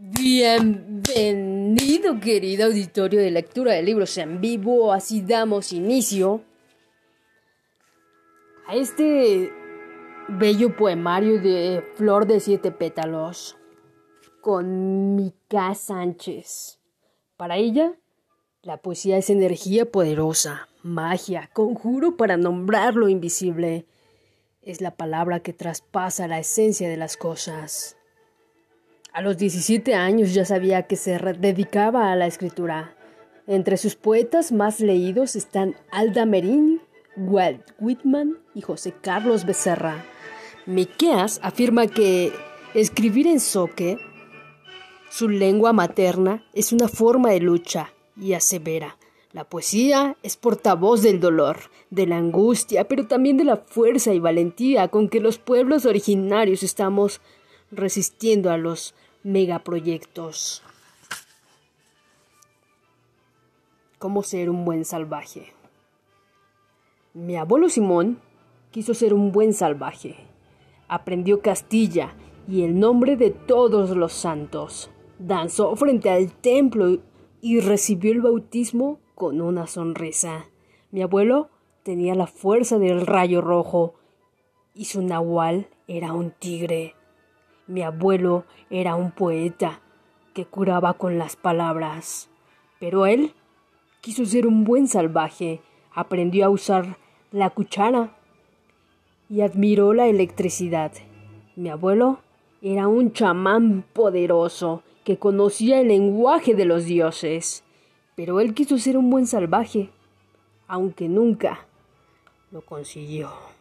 Bienvenido, querido auditorio de lectura de libros en vivo. Así damos inicio a este bello poemario de Flor de Siete Pétalos con Mica Sánchez. Para ella, la poesía es energía poderosa, magia, conjuro para nombrar lo invisible. Es la palabra que traspasa la esencia de las cosas. A los 17 años ya sabía que se dedicaba a la escritura. Entre sus poetas más leídos están Alda Merín, Walt Whitman y José Carlos Becerra. Miqueas afirma que escribir en soque, su lengua materna, es una forma de lucha y asevera. La poesía es portavoz del dolor, de la angustia, pero también de la fuerza y valentía con que los pueblos originarios estamos resistiendo a los megaproyectos. ¿Cómo ser un buen salvaje? Mi abuelo Simón quiso ser un buen salvaje. Aprendió Castilla y el nombre de todos los santos. Danzó frente al templo y recibió el bautismo con una sonrisa. Mi abuelo tenía la fuerza del rayo rojo y su nahual era un tigre. Mi abuelo era un poeta que curaba con las palabras, pero él quiso ser un buen salvaje, aprendió a usar la cuchara y admiró la electricidad. Mi abuelo era un chamán poderoso que conocía el lenguaje de los dioses, pero él quiso ser un buen salvaje, aunque nunca lo consiguió.